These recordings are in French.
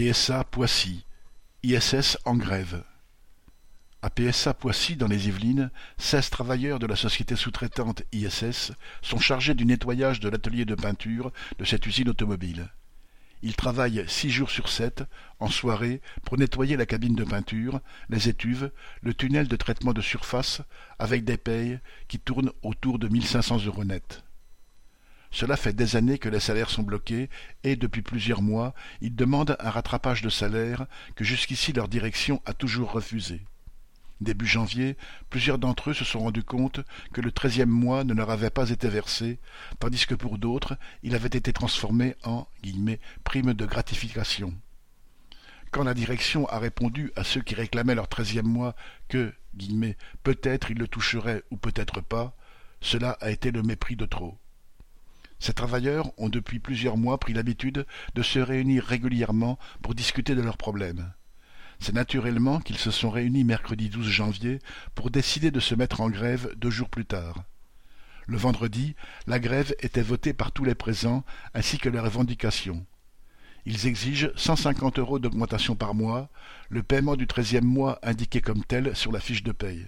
PSA Poissy, ISS en grève. À PSA Poissy, dans les Yvelines, seize travailleurs de la société sous-traitante ISS sont chargés du nettoyage de l'atelier de peinture de cette usine automobile. Ils travaillent six jours sur sept, en soirée, pour nettoyer la cabine de peinture, les étuves, le tunnel de traitement de surface, avec des payes qui tournent autour de mille cinq cents euros net. Cela fait des années que les salaires sont bloqués et, depuis plusieurs mois, ils demandent un rattrapage de salaire que jusqu'ici leur direction a toujours refusé. Début janvier, plusieurs d'entre eux se sont rendus compte que le treizième mois ne leur avait pas été versé, tandis que pour d'autres, il avait été transformé en prime de gratification. Quand la direction a répondu à ceux qui réclamaient leur treizième mois que, peut-être ils le toucheraient ou peut-être pas, cela a été le mépris de trop. Ces travailleurs ont depuis plusieurs mois pris l'habitude de se réunir régulièrement pour discuter de leurs problèmes. C'est naturellement qu'ils se sont réunis mercredi 12 janvier pour décider de se mettre en grève deux jours plus tard. Le vendredi, la grève était votée par tous les présents ainsi que les revendications. Ils exigent 150 euros d'augmentation par mois, le paiement du treizième mois indiqué comme tel sur la fiche de paye.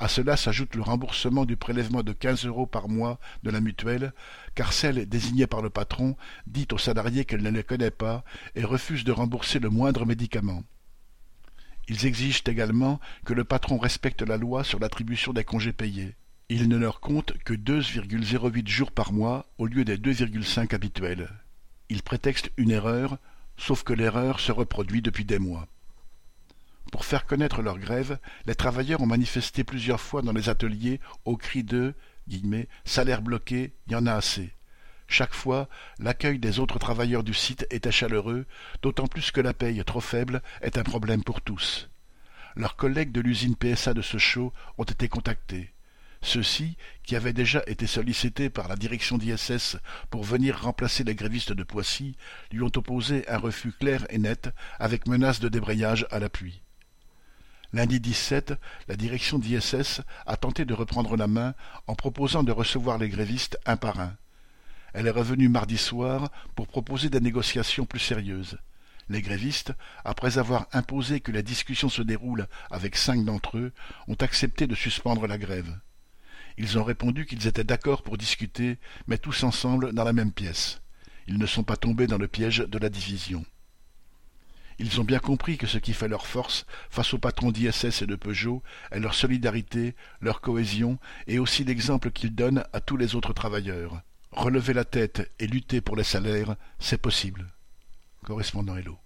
À cela s'ajoute le remboursement du prélèvement de quinze euros par mois de la mutuelle, car celle désignée par le patron dit aux salariés qu'elle ne les connaît pas et refuse de rembourser le moindre médicament. Ils exigent également que le patron respecte la loi sur l'attribution des congés payés. Il ne leur compte que 2,08 jours par mois au lieu des 2,5 habituels. Ils prétextent une erreur, sauf que l'erreur se reproduit depuis des mois. Pour faire connaître leur grève, les travailleurs ont manifesté plusieurs fois dans les ateliers au cri de salaire bloqué, y en a assez. Chaque fois, l'accueil des autres travailleurs du site était chaleureux, d'autant plus que la paye trop faible est un problème pour tous. Leurs collègues de l'usine PSA de Sochaux ont été contactés. Ceux-ci, qui avaient déjà été sollicités par la direction d'ISS pour venir remplacer les grévistes de Poissy, lui ont opposé un refus clair et net, avec menace de débrayage à l'appui. Lundi 17, la direction d'ISS a tenté de reprendre la main en proposant de recevoir les grévistes un par un. Elle est revenue mardi soir pour proposer des négociations plus sérieuses. Les grévistes, après avoir imposé que la discussion se déroule avec cinq d'entre eux, ont accepté de suspendre la grève. Ils ont répondu qu'ils étaient d'accord pour discuter, mais tous ensemble dans la même pièce. Ils ne sont pas tombés dans le piège de la division. Ils ont bien compris que ce qui fait leur force face aux patrons d'ISS et de Peugeot est leur solidarité, leur cohésion et aussi l'exemple qu'ils donnent à tous les autres travailleurs. Relever la tête et lutter pour les salaires, c'est possible. Correspondant Hello.